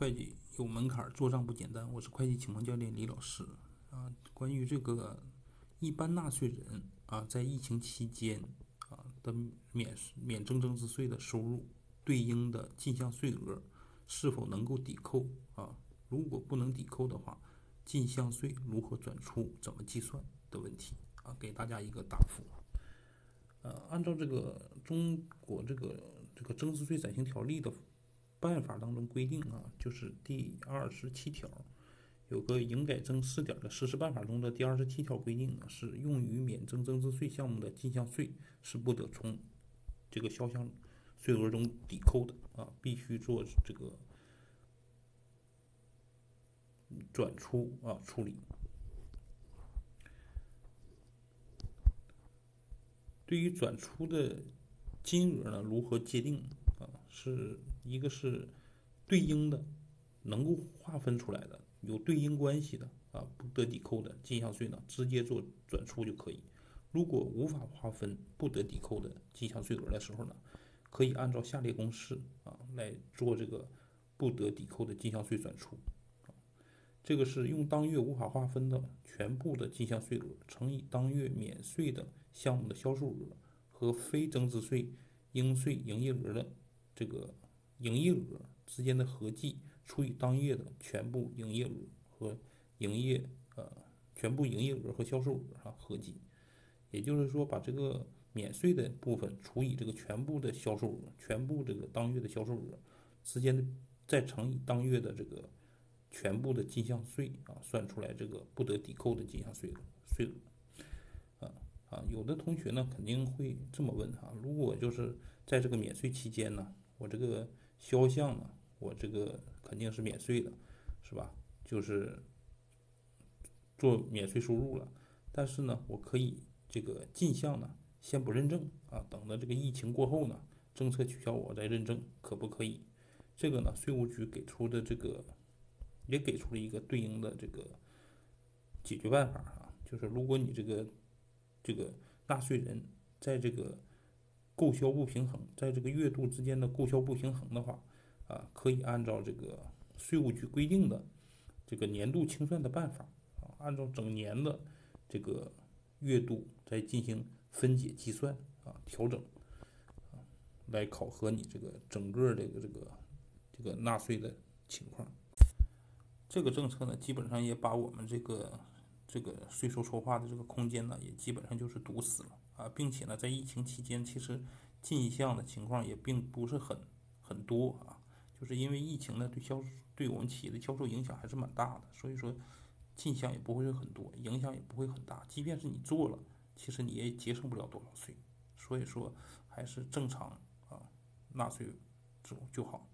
会计有门槛，做账不简单。我是会计启蒙教练李老师啊。关于这个一般纳税人啊，在疫情期间啊的免免征增值税的收入对应的进项税额是否能够抵扣啊？如果不能抵扣的话，进项税如何转出、怎么计算的问题啊，给大家一个答复。呃，按照这个中国这个这个增值税暂行条例的。办法当中规定啊，就是第二十七条，有个营改增试点的实施办法中的第二十七条规定呢，是用于免征增值税项目的进项税是不得从这个销项税额中抵扣的啊，必须做这个转出啊处理。对于转出的金额呢，如何界定？啊，是一个是对应的，能够划分出来的，有对应关系的啊，不得抵扣的进项税呢，直接做转出就可以。如果无法划分不得抵扣的进项税额的时候呢，可以按照下列公式啊来做这个不得抵扣的进项税转出。这个是用当月无法划分的全部的进项税额乘以当月免税的项目的销售额和非增值税应税营业额的。这个营业额之间的合计除以当月的全部营业额和营业呃全部营业额和销售额哈合计，也就是说把这个免税的部分除以这个全部的销售额，全部这个当月的销售额之间的再乘以当月的这个全部的进项税啊，算出来这个不得抵扣的进项税额税额啊啊，有的同学呢肯定会这么问哈，如果就是在这个免税期间呢？我这个销项呢，我这个肯定是免税的，是吧？就是做免税收入了。但是呢，我可以这个进项呢，先不认证啊，等到这个疫情过后呢，政策取消我再认证，可不可以？这个呢，税务局给出的这个也给出了一个对应的这个解决办法啊，就是如果你这个这个纳税人在这个。购销不平衡，在这个月度之间的购销不平衡的话，啊，可以按照这个税务局规定的这个年度清算的办法，啊，按照整年的这个月度再进行分解计算，啊，调整，啊，来考核你这个整个这个这个这个纳税的情况。这个政策呢，基本上也把我们这个这个税收筹划的这个空间呢，也基本上就是堵死了。啊，并且呢，在疫情期间，其实进项的情况也并不是很很多啊，就是因为疫情呢，对销对我们企业的销售影响还是蛮大的，所以说进项也不会很多，影响也不会很大。即便是你做了，其实你也节省不了多少税，所以说还是正常啊纳税就就好。